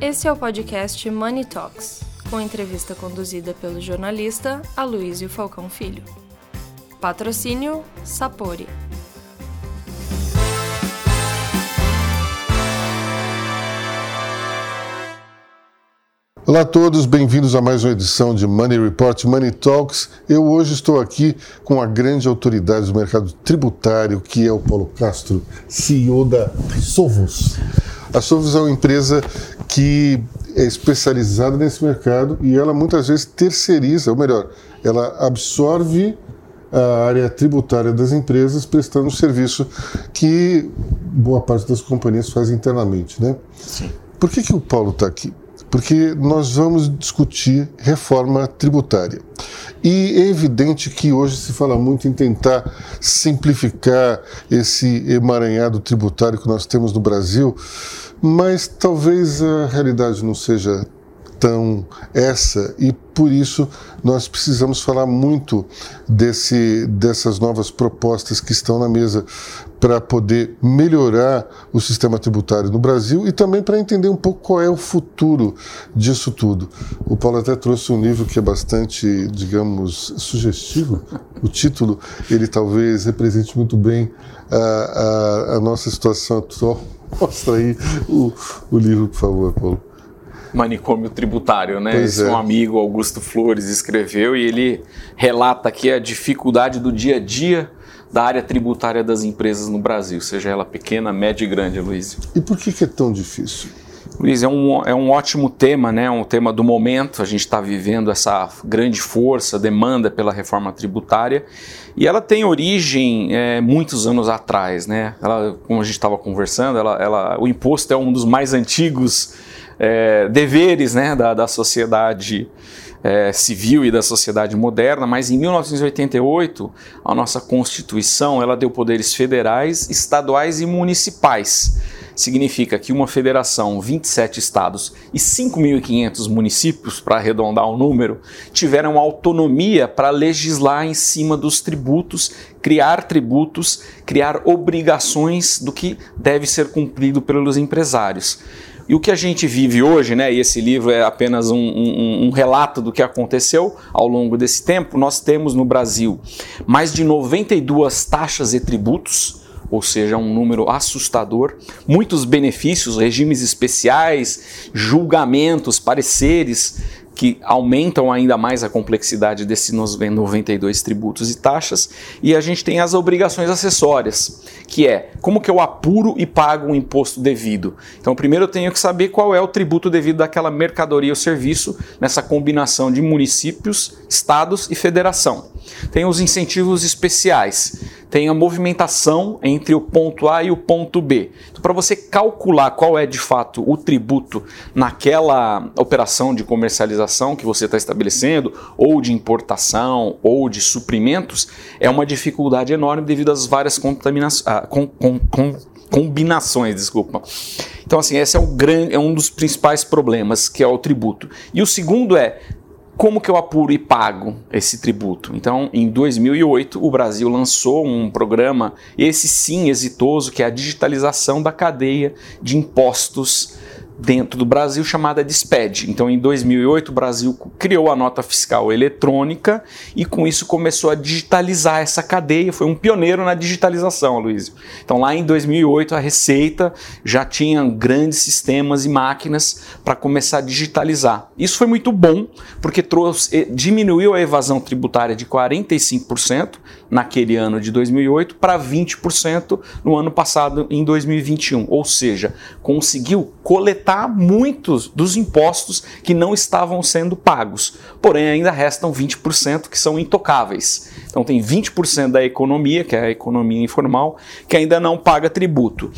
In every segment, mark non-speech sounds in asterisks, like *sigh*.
Esse é o podcast Money Talks, com entrevista conduzida pelo jornalista Aloysio Falcão Filho. Patrocínio Sapori. Olá a todos, bem-vindos a mais uma edição de Money Report Money Talks. Eu hoje estou aqui com a grande autoridade do mercado tributário, que é o Paulo Castro, CEO da Sovos. A Sovos é uma empresa que é especializada nesse mercado e ela muitas vezes terceiriza, ou melhor, ela absorve a área tributária das empresas prestando um serviço que boa parte das companhias faz internamente, né? Sim. Por que, que o Paulo está aqui? Porque nós vamos discutir reforma tributária. E é evidente que hoje se fala muito em tentar simplificar esse emaranhado tributário que nós temos no Brasil, mas talvez a realidade não seja tão essa e por isso nós precisamos falar muito desse, dessas novas propostas que estão na mesa para poder melhorar o sistema tributário no Brasil e também para entender um pouco qual é o futuro disso tudo. O Paulo até trouxe um livro que é bastante, digamos, sugestivo. O título ele talvez represente muito bem a, a, a nossa situação atual. *laughs* Mostra aí o, o livro, por favor, Paulo manicômio tributário, né? Pois Esse é. um amigo, Augusto Flores, escreveu e ele relata aqui a dificuldade do dia a dia da área tributária das empresas no Brasil, seja ela pequena, média e grande, Luiz. E por que, que é tão difícil? Luiz, é um, é um ótimo tema, né? um tema do momento. A gente está vivendo essa grande força, demanda pela reforma tributária. E ela tem origem é, muitos anos atrás. Né? Ela, como a gente estava conversando, ela, ela, o imposto é um dos mais antigos é, deveres né, da, da sociedade é, civil e da sociedade moderna, mas em 1988 a nossa Constituição ela deu poderes federais, estaduais e municipais. Significa que uma federação, 27 estados e 5.500 municípios, para arredondar o número, tiveram autonomia para legislar em cima dos tributos, criar tributos, criar obrigações do que deve ser cumprido pelos empresários. E o que a gente vive hoje, né, e esse livro é apenas um, um, um, relato do que aconteceu ao longo desse tempo, nós temos no Brasil mais de 92 taxas e tributos, ou seja, um número assustador, muitos benefícios, regimes especiais, julgamentos, pareceres que aumentam ainda mais a complexidade desses 92 tributos e taxas, e a gente tem as obrigações acessórias, que é como que eu apuro e pago o imposto devido. Então, primeiro eu tenho que saber qual é o tributo devido daquela mercadoria ou serviço nessa combinação de municípios, estados e federação. Tem os incentivos especiais tem a movimentação entre o ponto A e o ponto B. Então, para você calcular qual é de fato o tributo naquela operação de comercialização que você está estabelecendo, ou de importação, ou de suprimentos, é uma dificuldade enorme devido às várias contaminações. Ah, com, com, com, combinações, desculpa. Então, assim, esse é, o grande, é um dos principais problemas, que é o tributo. E o segundo é como que eu apuro e pago esse tributo? Então, em 2008, o Brasil lançou um programa, esse sim exitoso, que é a digitalização da cadeia de impostos dentro do Brasil chamada DISPED. Então, em 2008, o Brasil criou a nota fiscal eletrônica e com isso começou a digitalizar essa cadeia. Foi um pioneiro na digitalização, Luiz. Então, lá em 2008, a Receita já tinha grandes sistemas e máquinas para começar a digitalizar. Isso foi muito bom, porque trouxe, eh, diminuiu a evasão tributária de 45% naquele ano de 2008 para 20% no ano passado, em 2021. Ou seja, conseguiu coletar muitos dos impostos que não estavam sendo pagos. Porém, ainda restam 20% que são intocáveis. Então, tem 20% da economia, que é a economia informal, que ainda não paga tributo.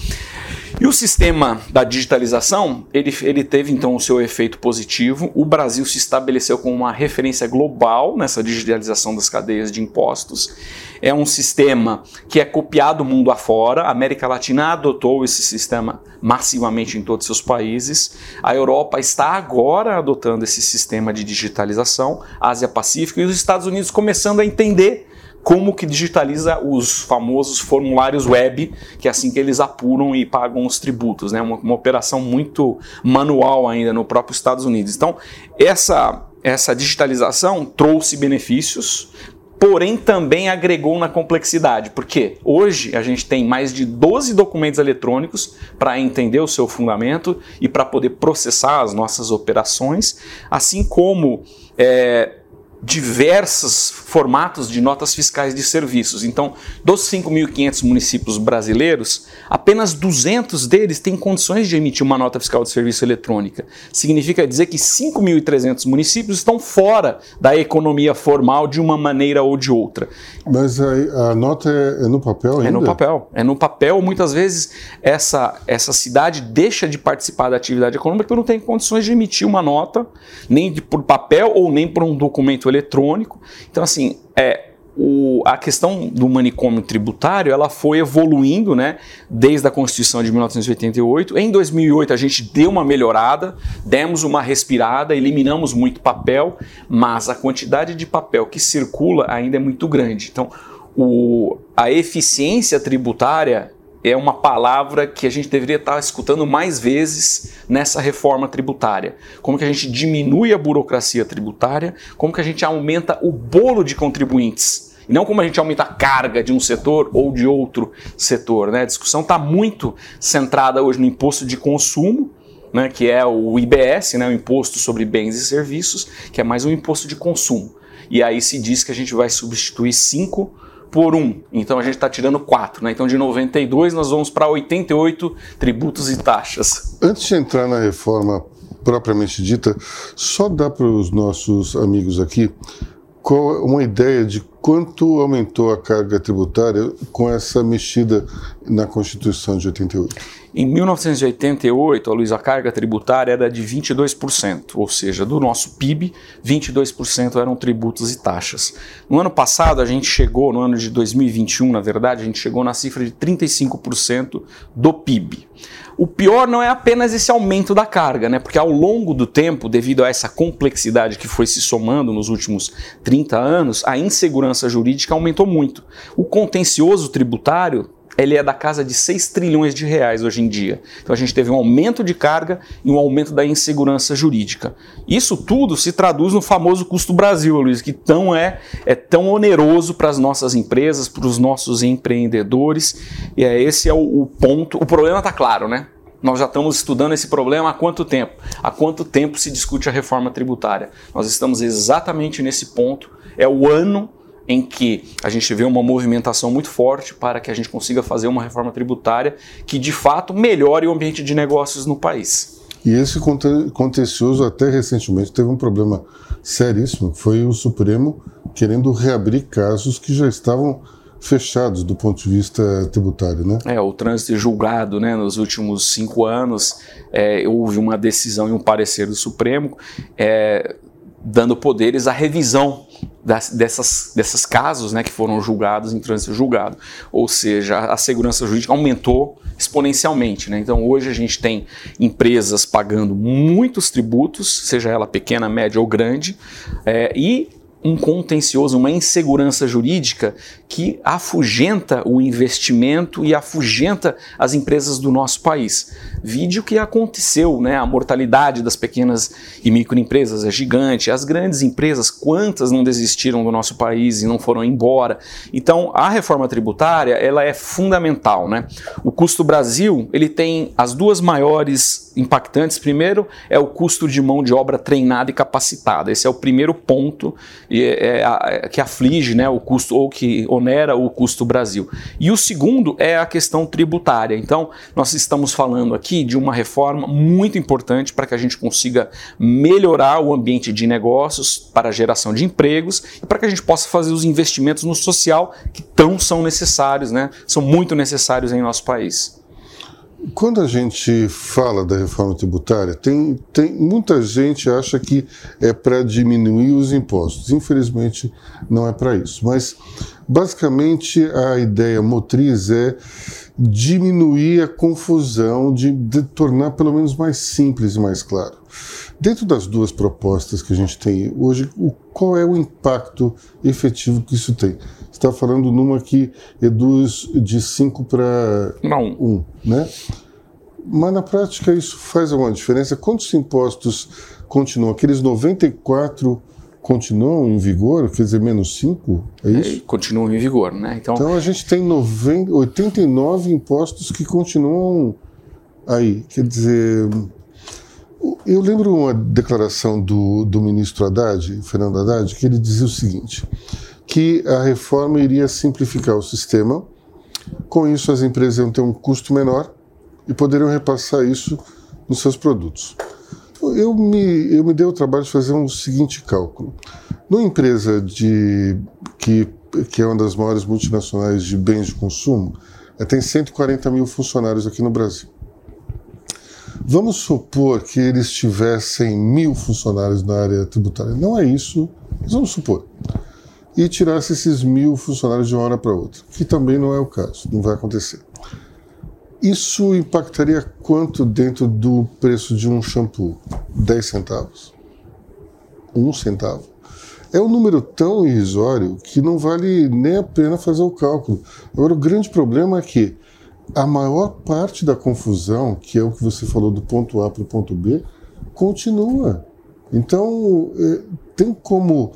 E o sistema da digitalização, ele, ele teve então o seu efeito positivo. O Brasil se estabeleceu como uma referência global nessa digitalização das cadeias de impostos. É um sistema que é copiado mundo afora. A América Latina adotou esse sistema massivamente em todos os seus países. A Europa está agora adotando esse sistema de digitalização, Ásia Pacífico, e os Estados Unidos começando a entender como que digitaliza os famosos formulários web, que é assim que eles apuram e pagam os tributos, né? Uma, uma operação muito manual ainda no próprio Estados Unidos. Então, essa essa digitalização trouxe benefícios, porém também agregou na complexidade, porque hoje a gente tem mais de 12 documentos eletrônicos para entender o seu fundamento e para poder processar as nossas operações, assim como é, diversos formatos de notas fiscais de serviços. Então, dos 5.500 municípios brasileiros, apenas 200 deles têm condições de emitir uma nota fiscal de serviço eletrônica. Significa dizer que 5.300 municípios estão fora da economia formal de uma maneira ou de outra. Mas a, a nota é, é, no papel ainda? É no papel. É no papel. Muitas vezes essa, essa cidade deixa de participar da atividade econômica porque não tem condições de emitir uma nota, nem de, por papel ou nem por um documento eletrônico. Então, assim, é, o, a questão do manicômio tributário ela foi evoluindo né, desde a Constituição de 1988. Em 2008 a gente deu uma melhorada, demos uma respirada, eliminamos muito papel, mas a quantidade de papel que circula ainda é muito grande. Então, o, a eficiência tributária é uma palavra que a gente deveria estar escutando mais vezes nessa reforma tributária. Como que a gente diminui a burocracia tributária, como que a gente aumenta o bolo de contribuintes. E não como a gente aumenta a carga de um setor ou de outro setor. Né? A discussão está muito centrada hoje no imposto de consumo, né, que é o IBS, né, o Imposto sobre Bens e Serviços, que é mais um imposto de consumo. E aí se diz que a gente vai substituir cinco por 1. Então a gente está tirando 4. Né? Então de 92 nós vamos para 88 tributos e taxas. Antes de entrar na reforma propriamente dita, só dá para os nossos amigos aqui uma ideia de quanto aumentou a carga tributária com essa mexida na Constituição de 88? Em 1988, a Luiz, a carga tributária era de 22%, ou seja, do nosso PIB, 22% eram tributos e taxas. No ano passado, a gente chegou, no ano de 2021, na verdade, a gente chegou na cifra de 35% do PIB. O pior não é apenas esse aumento da carga, né? Porque ao longo do tempo, devido a essa complexidade que foi se somando nos últimos 30 anos, a insegurança jurídica aumentou muito. O contencioso tributário ele é da casa de 6 trilhões de reais hoje em dia. Então a gente teve um aumento de carga e um aumento da insegurança jurídica. Isso tudo se traduz no famoso custo Brasil, Luiz, que tão é, é tão oneroso para as nossas empresas, para os nossos empreendedores. E é, esse é o, o ponto. O problema está claro, né? Nós já estamos estudando esse problema há quanto tempo? Há quanto tempo se discute a reforma tributária? Nós estamos exatamente nesse ponto. É o ano em que a gente vê uma movimentação muito forte para que a gente consiga fazer uma reforma tributária que de fato melhore o ambiente de negócios no país. E esse contencioso até recentemente teve um problema seríssimo, foi o Supremo querendo reabrir casos que já estavam fechados do ponto de vista tributário, né? É, o trânsito julgado, né, nos últimos cinco anos, é, houve uma decisão e um parecer do Supremo é, dando poderes à revisão das, dessas, casos né, que foram julgados em trânsito julgado. Ou seja, a segurança jurídica aumentou exponencialmente. Né? Então hoje a gente tem empresas pagando muitos tributos, seja ela pequena, média ou grande, é, e um contencioso, uma insegurança jurídica que afugenta o investimento e afugenta as empresas do nosso país. Vídeo que aconteceu, né? A mortalidade das pequenas e microempresas é gigante, as grandes empresas, quantas não desistiram do nosso país e não foram embora. Então, a reforma tributária, ela é fundamental, né? O custo Brasil, ele tem as duas maiores impactantes. Primeiro é o custo de mão de obra treinada e capacitada. Esse é o primeiro ponto é, é, que aflige, né, o custo ou que onera o custo Brasil. E o segundo é a questão tributária. Então, nós estamos falando aqui de uma reforma muito importante para que a gente consiga melhorar o ambiente de negócios para a geração de empregos e para que a gente possa fazer os investimentos no social que tão são necessários, né? São muito necessários em nosso país. Quando a gente fala da reforma tributária, tem, tem muita gente acha que é para diminuir os impostos. Infelizmente, não é para isso. Mas, basicamente, a ideia motriz é diminuir a confusão, de, de, tornar pelo menos mais simples e mais claro. Dentro das duas propostas que a gente tem hoje, o, qual é o impacto efetivo que isso tem? Você está falando numa que reduz de 5 para 1, né? Mas na prática isso faz alguma diferença? Quantos impostos continuam? Aqueles 94 continuam em vigor, quer dizer, menos 5? É isso? É, continuam em vigor, né? Então, então a gente tem 90, 89 impostos que continuam aí. Quer dizer, eu lembro uma declaração do, do ministro Haddad, Fernando Haddad, que ele dizia o seguinte: que a reforma iria simplificar o sistema, com isso as empresas iam ter um custo menor e poderiam repassar isso nos seus produtos. Eu me, eu me dei o trabalho de fazer um seguinte cálculo. Numa empresa de, que, que é uma das maiores multinacionais de bens de consumo, tem 140 mil funcionários aqui no Brasil. Vamos supor que eles tivessem mil funcionários na área tributária. Não é isso, mas vamos supor. E tirasse esses mil funcionários de uma hora para outra, que também não é o caso, não vai acontecer. Isso impactaria quanto dentro do preço de um shampoo? 10 centavos? Um centavo? É um número tão irrisório que não vale nem a pena fazer o cálculo. Agora, o grande problema é que a maior parte da confusão, que é o que você falou do ponto A para o ponto B, continua. Então, é, tem como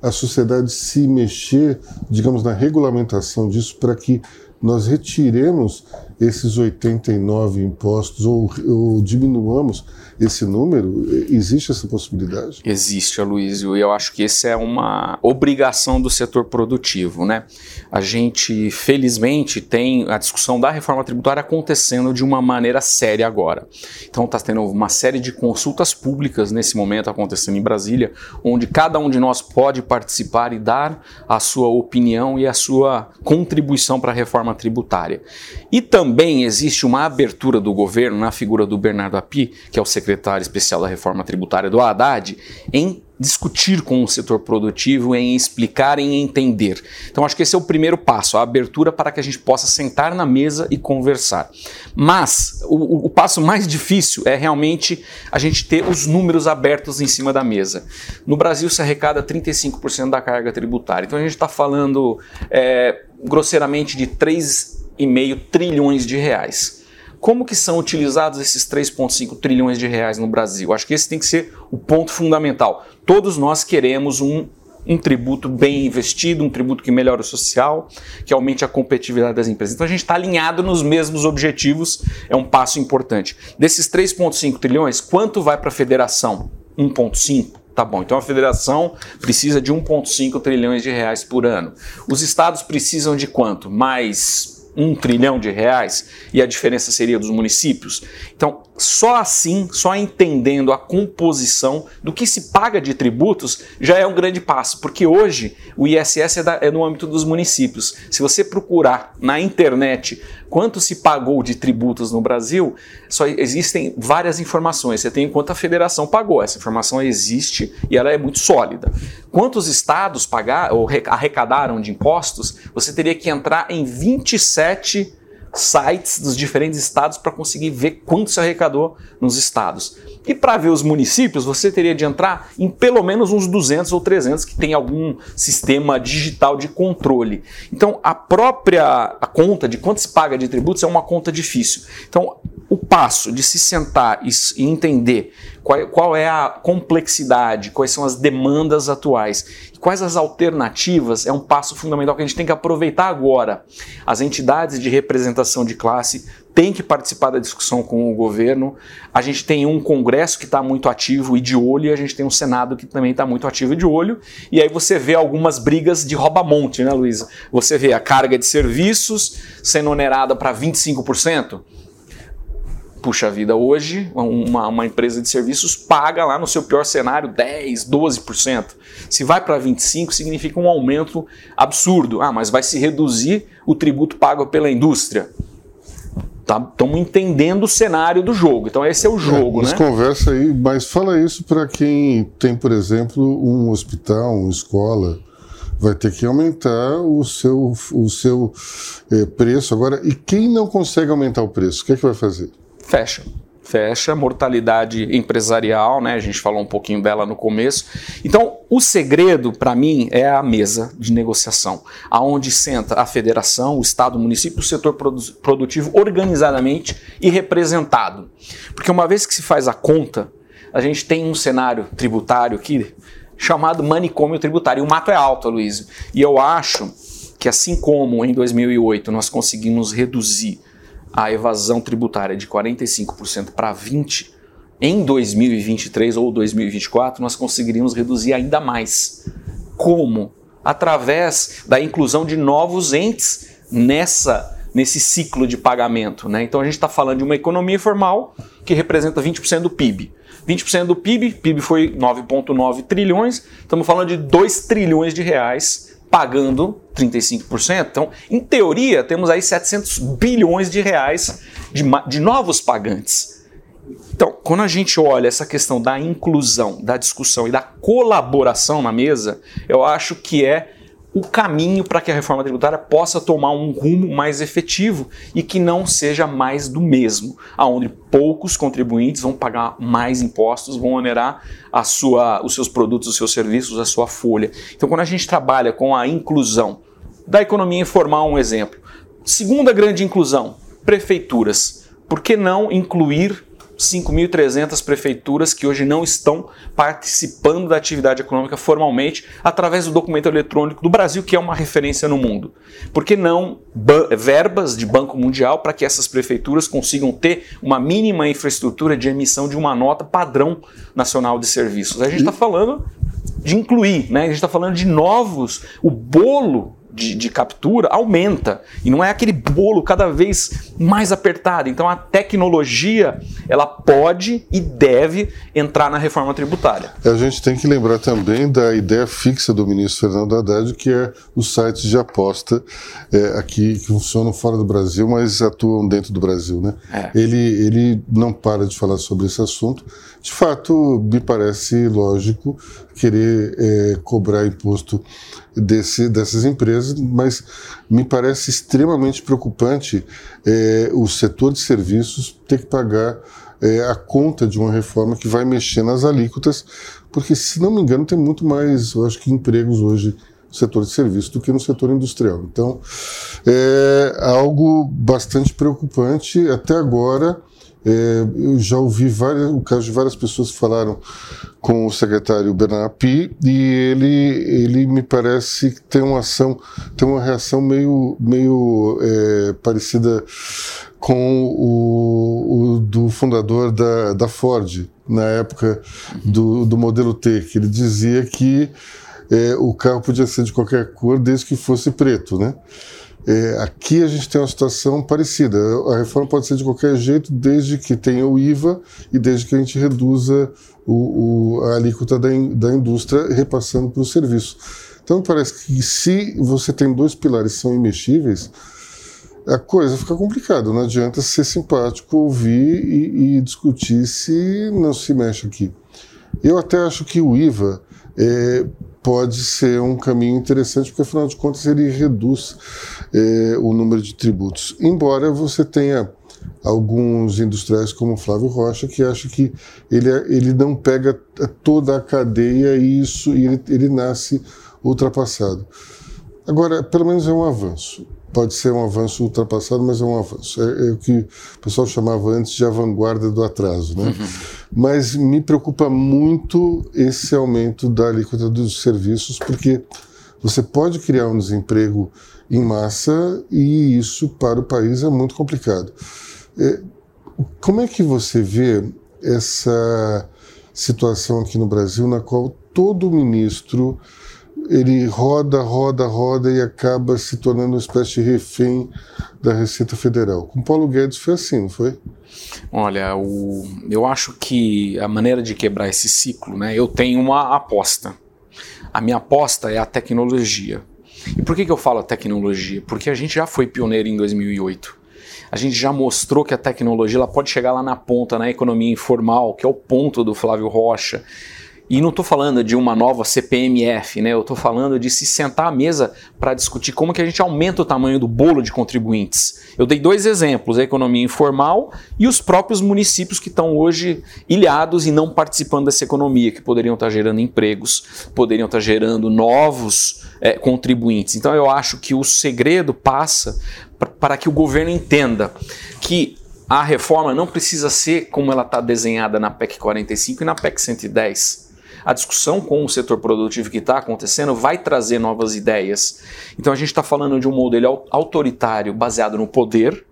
a sociedade se mexer, digamos, na regulamentação disso para que nós retiremos esses 89 impostos ou, ou, diminuamos esse número? Existe essa possibilidade? Existe, Aloysio, e eu acho que essa é uma obrigação do setor produtivo. Né? A gente, felizmente, tem a discussão da reforma tributária acontecendo de uma maneira séria agora. Então está tendo uma série de consultas públicas nesse momento acontecendo em Brasília, onde cada um de nós pode participar e dar a sua opinião e a sua contribuição para a reforma tributária. E também existe uma abertura do governo, na figura do Bernardo Api, que é o secretário especial da reforma tributária do Haddad, em discutir com o setor produtivo, em explicar, em entender. Então, acho que esse é o primeiro passo, a abertura para que a gente possa sentar na mesa e conversar. Mas o, o passo mais difícil é realmente a gente ter os números abertos em cima da mesa. No Brasil se arrecada 35% da carga tributária. Então, a gente está falando é, grosseiramente de 3 3,5 trilhões de reais. Como que são utilizados esses 3,5 trilhões de reais no Brasil? Acho que esse tem que ser o ponto fundamental. Todos nós queremos um, um tributo bem investido, um tributo que melhore o social, que aumente a competitividade das empresas. Então a gente está alinhado nos mesmos objetivos, é um passo importante. Desses 3,5 trilhões, quanto vai para a federação? 1,5? Tá bom, então a federação precisa de 1,5 trilhões de reais por ano. Os estados precisam de quanto? Mais um trilhão de reais e a diferença seria dos municípios. Então, só assim, só entendendo a composição do que se paga de tributos, já é um grande passo, porque hoje o ISS é, da, é no âmbito dos municípios. Se você procurar na internet quanto se pagou de tributos no Brasil, só existem várias informações. Você tem quanto a federação pagou, essa informação existe e ela é muito sólida. Quantos estados pagaram ou arrecadaram de impostos, você teria que entrar em 27 sites dos diferentes estados para conseguir ver quanto se arrecadou nos estados. E para ver os municípios, você teria de entrar em pelo menos uns 200 ou 300 que tem algum sistema digital de controle. Então, a própria a conta de quanto se paga de tributos é uma conta difícil. Então, o passo de se sentar e entender qual, qual é a complexidade, quais são as demandas atuais quais as alternativas é um passo fundamental que a gente tem que aproveitar agora. As entidades de representação de classe têm que participar da discussão com o governo. A gente tem um Congresso que está muito ativo e de olho, e a gente tem um Senado que também está muito ativo e de olho. E aí você vê algumas brigas de rouba-monte, né, Luísa? Você vê a carga de serviços sendo onerada para 25% puxa vida, hoje uma, uma, empresa de serviços paga lá no seu pior cenário 10, 12%. Se vai para 25%, significa um aumento absurdo. Ah, mas vai se reduzir o tributo pago pela indústria. Estamos tá, entendendo o cenário do jogo. Então esse é o jogo, é, mas né? conversa aí, mas fala isso para quem tem, por exemplo, um hospital, uma escola vai ter que aumentar o seu, o seu eh, preço. Agora, e quem não consegue aumentar o preço, o que é que vai fazer? Fecha fecha, mortalidade empresarial, né? A gente falou um pouquinho dela no começo. Então, o segredo para mim é a mesa de negociação, aonde senta a federação, o estado, o município, o setor produtivo organizadamente e representado. Porque uma vez que se faz a conta, a gente tem um cenário tributário aqui chamado manicômio tributário. E o mato é alto, Luiz. E eu acho que assim como em 2008 nós conseguimos reduzir a evasão tributária de 45% para 20%, em 2023 ou 2024 nós conseguiríamos reduzir ainda mais. Como? Através da inclusão de novos entes nessa nesse ciclo de pagamento. Né? Então a gente está falando de uma economia informal que representa 20% do PIB. 20% do PIB, PIB foi 9,9 trilhões, estamos falando de 2 trilhões de reais pagando 35%. Então, em teoria, temos aí 700 bilhões de reais de, de novos pagantes. Então, quando a gente olha essa questão da inclusão, da discussão e da colaboração na mesa, eu acho que é o caminho para que a reforma tributária possa tomar um rumo mais efetivo e que não seja mais do mesmo, aonde poucos contribuintes vão pagar mais impostos, vão onerar a sua, os seus produtos, os seus serviços, a sua folha. Então, quando a gente trabalha com a inclusão da economia informal, um exemplo. Segunda grande inclusão, prefeituras. Por que não incluir 5.300 prefeituras que hoje não estão participando da atividade econômica formalmente através do documento eletrônico do Brasil, que é uma referência no mundo. Por que não verbas de Banco Mundial para que essas prefeituras consigam ter uma mínima infraestrutura de emissão de uma nota padrão nacional de serviços? A gente está falando de incluir, né? a gente está falando de novos, o bolo de, de, captura aumenta e não é aquele bolo cada vez mais apertado. Então a tecnologia ela pode e deve entrar na reforma tributária. A gente tem que lembrar também da ideia fixa do ministro Fernando Haddad, que é os sites de aposta é, aqui que funcionam fora do Brasil, mas atuam dentro do Brasil. Né? É. Ele, ele não para de falar sobre esse assunto. De fato, me parece lógico querer é, cobrar imposto desse, dessas empresas, mas me parece extremamente preocupante é, o setor de serviços ter que pagar é, a conta de uma reforma que vai mexer nas alíquotas, porque, se não me engano, tem muito mais, eu acho que, empregos hoje no setor de serviços do que no setor industrial. Então, é algo bastante preocupante. Até agora, é, eu já ouvi várias, o caso de várias pessoas que falaram com o secretário Bernard Pi e ele, ele me parece que tem uma ação, tem uma reação meio, meio é, parecida com o, o, do fundador da, da Ford na época do, do modelo T, que ele dizia que é, o carro podia ser de qualquer cor desde que fosse preto, né? É, aqui a gente tem uma situação parecida. A reforma pode ser de qualquer jeito, desde que tenha o IVA e desde que a gente reduza o, o, a alíquota da, in, da indústria repassando para o serviço. Então parece que se você tem dois pilares que são imexíveis, a coisa fica complicada. Não adianta ser simpático, ouvir e, e discutir se não se mexe aqui. Eu até acho que o IVA é, pode ser um caminho interessante, porque afinal de contas ele reduz é, o número de tributos. Embora você tenha alguns industriais como Flávio Rocha que acha que ele, ele não pega toda a cadeia e isso ele, ele nasce ultrapassado. Agora, pelo menos é um avanço pode ser um avanço ultrapassado, mas é um avanço. É, é, o que o pessoal chamava antes de a vanguarda do atraso. Né? Uhum. Mas me preocupa muito esse aumento da alíquota dos serviços, porque você pode criar um desemprego em massa e isso para o país é muito complicado. É, como é que você vê essa situação aqui no Brasil na qual todo ministro ele roda, roda, roda e acaba se tornando uma espécie de refém da Receita Federal. Com Paulo Guedes foi assim, não foi? Olha, o, eu acho que a maneira de quebrar esse ciclo, né? Eu tenho uma aposta. A minha aposta é a tecnologia. E por que, que eu falo tecnologia? Porque a gente já foi pioneiro em 2008. A gente já mostrou que a tecnologia ela pode chegar lá na ponta, na economia informal, que é o ponto do Flávio Rocha E não estou falando de uma nova CPMF, né? Eu estou falando de se sentar à mesa para discutir como que a gente aumenta o tamanho do bolo de contribuintes. Eu dei dois exemplos, a economia informal e os próprios municípios que estão hoje ilhados e não participando dessa economia, que poderiam estar gerando empregos, poderiam estar gerando novos é, contribuintes. Então eu acho que o segredo passa para que o governo entenda que a reforma não precisa ser como ela está desenhada na PEC 45 e na PEC 110 a discussão com o setor produtivo que está acontecendo vai trazer novas ideias. Então a gente está falando de um modelo autoritário baseado no poder,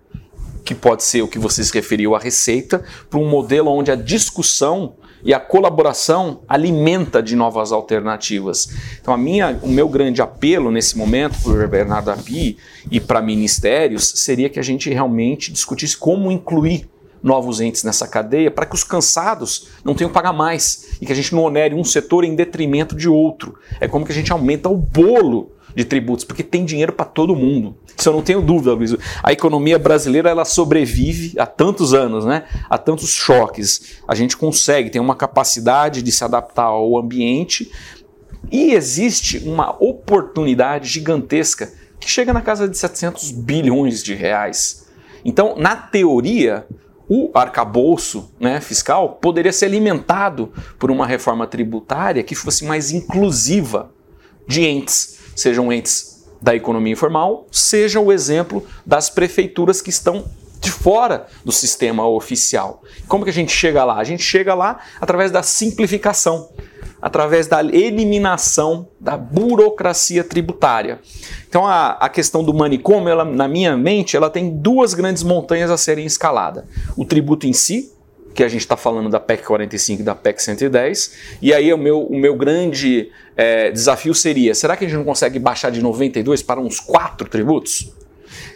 que pode ser o que você se referiu à receita, para um modelo onde a discussão e a colaboração alimenta de novas alternativas. Então a minha, o meu grande apelo nesse momento para o Bernardo Api e para ministérios seria que a gente realmente discutisse como incluir novos entes nessa cadeia para que os cansados não tenham que pagar mais e que a gente não onere um setor em detrimento de outro. É como que a gente aumenta o bolo de tributos, porque tem dinheiro para todo mundo. Isso eu não tenho dúvida, Luiz. A economia brasileira ela sobrevive há tantos anos, né? Há tantos choques. A gente consegue, tem uma capacidade de se adaptar ao ambiente e existe uma oportunidade gigantesca que chega na casa de 700 bilhões de reais. Então, na teoria, o arcabouço né, fiscal poderia ser alimentado por uma reforma tributária que fosse mais inclusiva de entes, sejam entes da economia informal, seja o exemplo das prefeituras que estão de fora do sistema oficial. Como que a gente chega lá? A gente chega lá através da simplificação através da eliminação da burocracia tributária. Então a, a questão do manicômio, ela, na minha mente, ela tem duas grandes montanhas a serem escaladas. O tributo em si, que a gente está falando da PEC 45 e da PEC 110, e aí o meu, o meu grande é, desafio seria, será que a gente não consegue baixar de 92 para uns quatro tributos?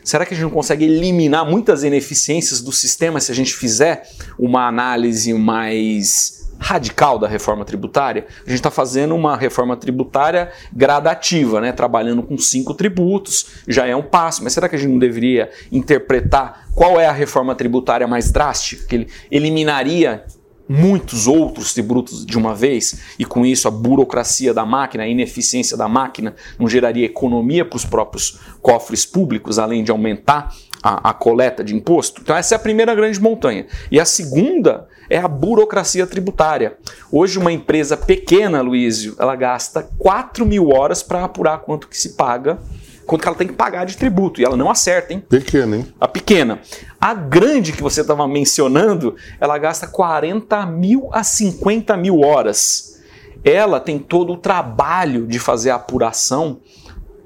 Será que a gente não consegue eliminar muitas ineficiências do sistema se a gente fizer uma análise mais radical da reforma tributária, a gente está fazendo uma reforma tributária gradativa, né? trabalhando com cinco tributos, já é um passo, mas será que a gente não deveria interpretar qual é a reforma tributária mais drástica, que ele eliminaria muitos outros tributos de uma vez e com isso a burocracia da máquina, a ineficiência da máquina não geraria economia para os próprios cofres públicos, além de aumentar a, a, coleta de imposto. Então, essa é a primeira grande montanha. E a segunda é a burocracia tributária. Hoje, uma empresa pequena, Luísio, ela gasta 4 mil horas para apurar quanto que se paga, quanto que ela tem que pagar de tributo. E ela não acerta, hein? Pequena, hein? A pequena. A grande que você estava mencionando, ela gasta 40 mil a 50 mil horas. Ela tem todo o trabalho de fazer a apuração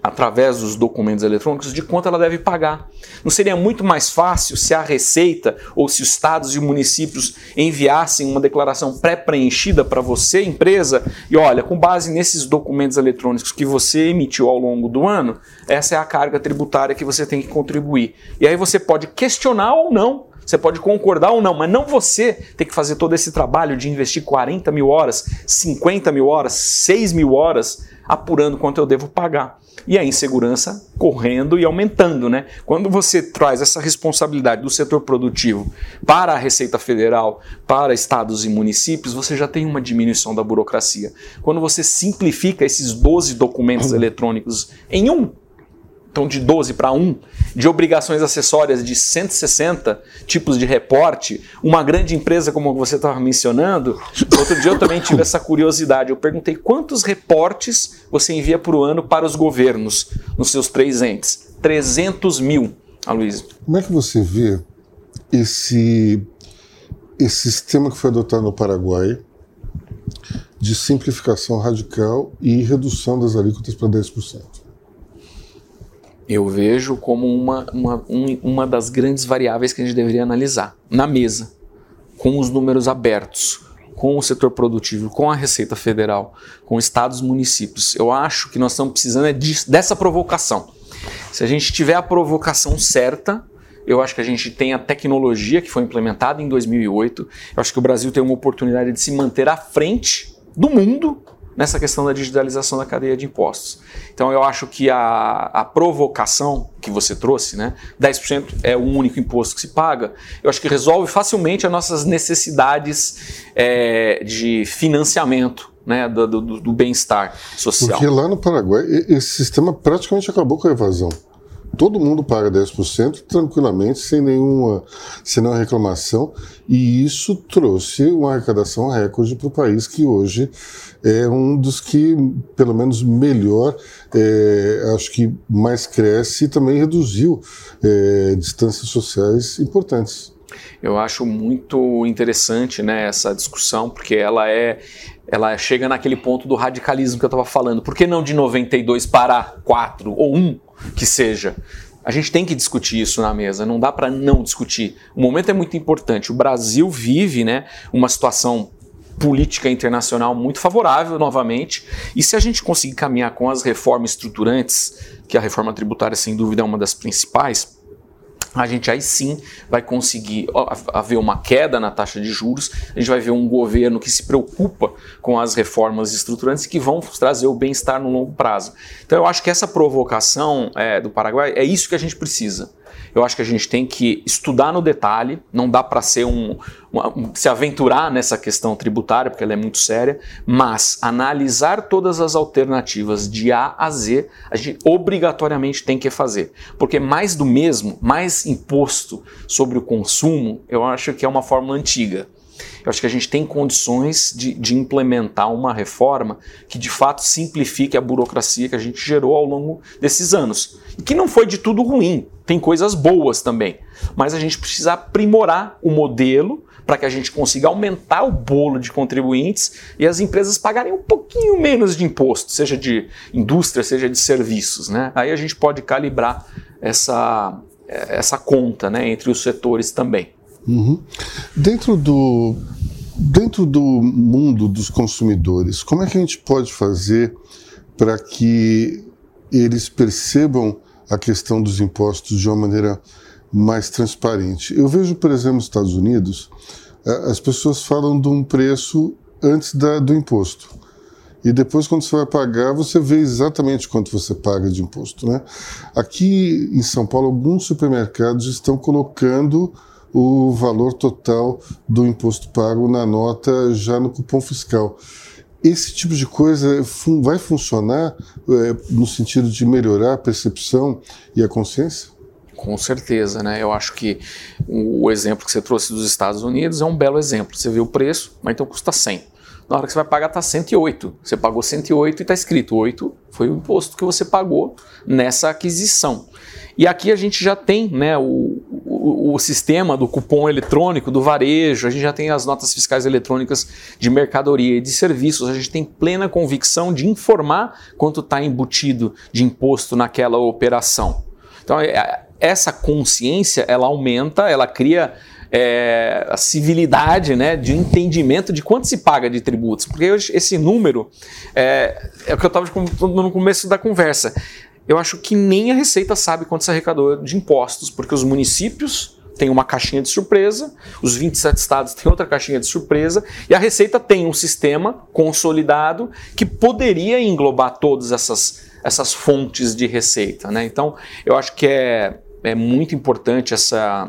através dos documentos eletrônicos de quanto ela deve pagar. Não seria muito mais fácil se a Receita ou se os estados e municípios enviassem uma declaração pré-preenchida para você, empresa, e olha, com base nesses documentos eletrônicos que você emitiu ao longo do ano, essa é a carga tributária que você tem que contribuir. E aí você pode questionar ou não você pode concordar ou não, mas não você ter que fazer todo esse trabalho de investir 40 mil horas, 50 mil horas, 6 mil horas apurando quanto eu devo pagar. E a insegurança correndo e aumentando, né? Quando você traz essa responsabilidade do setor produtivo para a Receita Federal, para estados e municípios, você já tem uma diminuição da burocracia. Quando você simplifica esses 12 documentos eletrônicos em um, então de 12 para 1, de obrigações acessórias de 160 tipos de reporte, uma grande empresa como você estava mencionando, outro dia eu também tive essa curiosidade, eu perguntei quantos reportes você envia por ano para os governos nos seus três entes? 300 mil, Aloysio. Como é que você vê esse, esse sistema que foi adotado no Paraguai de simplificação radical e redução das alíquotas para 10%? Eu vejo como uma, uma, um, uma das grandes variáveis que a gente deveria analisar na mesa, com os números abertos, com o setor produtivo, com a Receita Federal, com estados municípios. Eu acho que nós estamos precisando é disso, dessa provocação. Se a gente tiver a provocação certa, eu acho que a gente tem a tecnologia que foi implementada em 2008. Eu acho que o Brasil tem uma oportunidade de se manter à frente do mundo nessa questão da digitalização da cadeia de impostos. Então eu acho que a, a provocação que você trouxe, né, 10% é o único imposto que se paga, eu acho que resolve facilmente as nossas necessidades é, de financiamento né, do, do, do bem-estar social. Porque lá no Paraguai, esse sistema praticamente acabou com a evasão. Todo mundo paga 10% tranquilamente, sem nenhuma, sem nenhuma reclamação, e isso trouxe uma arrecadação recorde para o país, que hoje é um dos que, pelo menos, melhor, é, acho que mais cresce e também reduziu é, distâncias sociais importantes. Eu acho muito interessante né, essa discussão, porque ela é ela chega naquele ponto do radicalismo que eu estava falando. Por que não de 92 para 4 ou 1 que seja? A gente tem que discutir isso na mesa, não dá para não discutir. O momento é muito importante. O Brasil vive né, uma situação política internacional muito favorável novamente. E se a gente conseguir caminhar com as reformas estruturantes, que a reforma tributária sem dúvida é uma das principais, a gente aí sim vai conseguir haver uma queda na taxa de juros, a gente vai ver um governo que se preocupa com as reformas estruturantes que vão trazer o bem-estar no longo prazo. Então eu acho que essa provocação é, do Paraguai é isso que a gente precisa. Eu acho que a gente tem que estudar no detalhe, não dá para ser um, um, se aventurar nessa questão tributária, porque ela é muito séria, mas analisar todas as alternativas de A a Z, a gente obrigatoriamente tem que fazer. Porque mais do mesmo, mais imposto sobre o consumo, eu acho que é uma fórmula antiga. Eu acho que a gente tem condições de, de, implementar uma reforma que de fato simplifique a burocracia que a gente gerou ao longo desses anos. E que não foi de tudo ruim, tem coisas boas também. Mas a gente precisa aprimorar o modelo para que a gente consiga aumentar o bolo de contribuintes e as empresas pagarem um pouquinho menos de imposto, seja de indústria, seja de serviços. Né? Aí a gente pode calibrar essa, essa conta né, entre os setores também. Uhum. Dentro do dentro do mundo dos consumidores, como é que a gente pode fazer para que eles percebam a questão dos impostos de uma maneira mais transparente? Eu vejo, por exemplo, nos Estados Unidos, as pessoas falam de um preço antes da, do imposto. E depois, quando você vai pagar, você vê exatamente quanto você paga de imposto. Né? Aqui em São Paulo, alguns supermercados estão colocando o valor total do imposto pago na nota já no cupom fiscal. Esse tipo de coisa vai funcionar é, no sentido de melhorar a percepção e a consciência? Com certeza, né? Eu acho que o exemplo que você trouxe dos Estados Unidos é um belo exemplo. Você vê o preço, mas então custa 100. Na hora que você vai pagar, está 108. Você pagou 108 e está escrito 8 foi o imposto que você pagou nessa aquisição. E aqui a gente já tem né, o, o, o, sistema do cupom eletrônico, do varejo, a gente já tem as notas fiscais eletrônicas de mercadoria e de serviços, a gente tem plena convicção de informar quanto está embutido de imposto naquela operação. Então, é, essa consciência, ela aumenta, ela cria é, a civilidade né, de entendimento de quanto se paga de tributos. Porque esse número é, é o que eu estava no começo da conversa eu acho que nem a Receita sabe quanto se arrecadou de impostos, porque os municípios têm uma caixinha de surpresa, os 27 estados têm outra caixinha de surpresa, e a Receita tem um sistema consolidado que poderia englobar todas essas, essas fontes de receita. Né? Então, eu acho que é, é muito importante essa,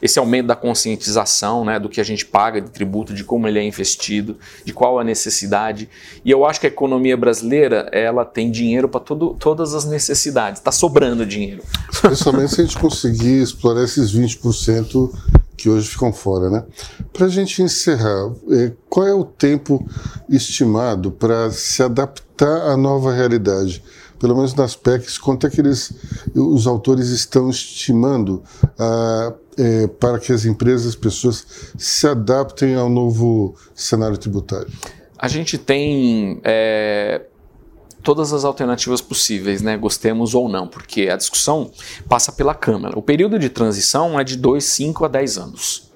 esse aumento da conscientização né, do que a gente paga de tributo, de como ele é investido, de qual a necessidade. E eu acho que a economia brasileira ela tem dinheiro para todas as necessidades, está sobrando dinheiro. Principalmente se a gente conseguir explorar esses 20% que hoje ficam fora. Né? Para a gente encerrar, é, qual é o tempo estimado para se adaptar à nova realidade? pelo menos nas PECs, quanto é que eles, os autores estão estimando ah, é, para que as empresas, as pessoas se adaptem ao novo cenário tributário? A gente tem é, todas as alternativas possíveis, né? gostemos ou não, porque a discussão passa pela Câmara. O período de transição é de 2, 5 a 10 anos.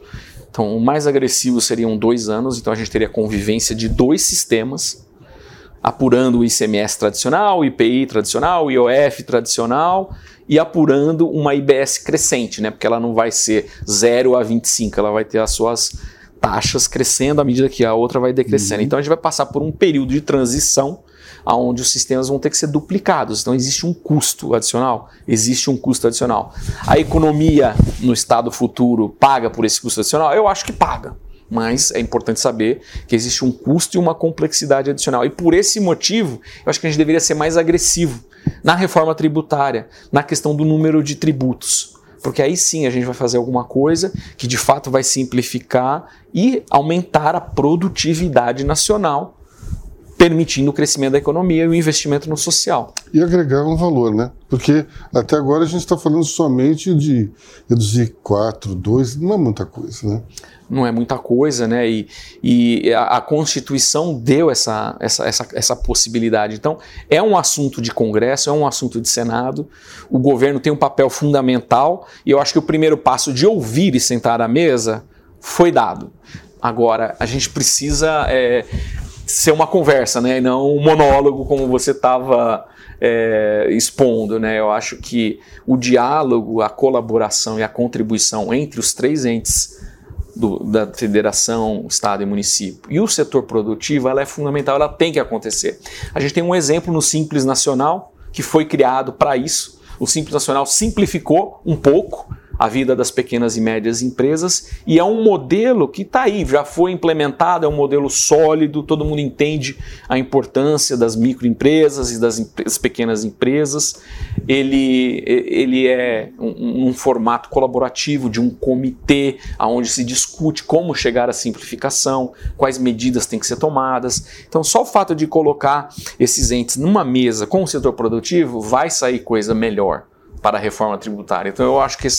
Então, o mais agressivo seriam dois anos, então a gente teria convivência de dois sistemas apurando o ICMS tradicional, IPI tradicional, IOF tradicional e apurando uma IBS crescente, né? Porque ela não vai ser 0 a 25, ela vai ter as suas taxas crescendo à medida que a outra vai decrescendo. Uhum. Então a gente vai passar por um período de transição onde os sistemas vão ter que ser duplicados. Então existe um custo adicional, existe um custo adicional. A economia no estado futuro paga por esse custo adicional? Eu acho que paga. mas é importante saber que existe um custo e uma complexidade adicional. E por esse motivo, eu acho que a gente deveria ser mais agressivo na reforma tributária, na questão do número de tributos. Porque aí sim a gente vai fazer alguma coisa que de fato vai simplificar e aumentar a produtividade nacional permitindo o crescimento da economia e o investimento no social. E agregar um valor, né? Porque até agora a gente está falando somente de reduzir 4, 2, não é muita coisa, né? Não é muita coisa, né? E, e a, a, Constituição deu essa, essa, essa, essa possibilidade. Então, é um assunto de Congresso, é um assunto de Senado. O governo tem um papel fundamental e eu acho que o primeiro passo de ouvir e sentar à mesa foi dado. Agora, a gente precisa é, ser uma conversa, né? E não um monólogo como você estava é, expondo, né? Eu acho que o diálogo, a colaboração e a contribuição entre os três entes do, da federação, estado e município e o setor produtivo, ela é fundamental, ela tem que acontecer. A gente tem um exemplo no Simples Nacional que foi criado para isso. O Simples Nacional simplificou um pouco a vida das pequenas e médias empresas e é um modelo que está aí, já foi implementado, é um modelo sólido, todo mundo entende a importância das microempresas e das, pequenas empresas. Ele, ele é um, um, formato colaborativo de um comitê onde se discute como chegar à simplificação, quais medidas têm que ser tomadas. Então, só o fato de colocar esses entes numa mesa com o setor produtivo vai sair coisa melhor para a reforma tributária. Então eu acho que é,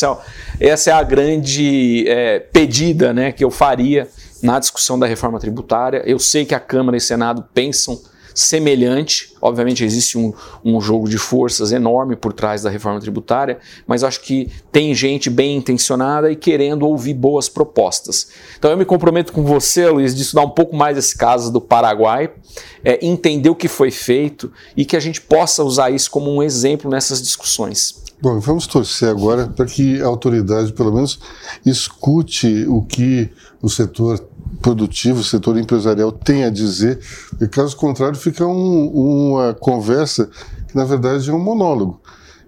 essa é a grande é, pedida né, que eu faria na discussão da reforma tributária. Eu sei que a Câmara e o Senado pensam semelhante. Obviamente existe um, um jogo de forças enorme por trás da reforma tributária, mas acho que tem gente bem intencionada e querendo ouvir boas propostas. Então eu me comprometo com você, Luiz, de estudar um pouco mais esse caso do Paraguai, é, entender o que foi feito e que a gente possa usar isso como um exemplo nessas discussões. Bom, vamos torcer agora para que a autoridade, pelo menos, escute o que o setor produtivo, o setor empresarial tem a dizer, e caso contrário, fica um, uma conversa que, na verdade, é um monólogo.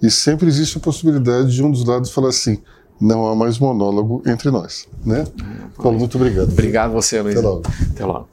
E sempre existe a possibilidade de um dos lados falar assim: não há mais monólogo entre nós. Né? Paulo, muito obrigado. Obrigado você, Luiz. Até logo. Até logo.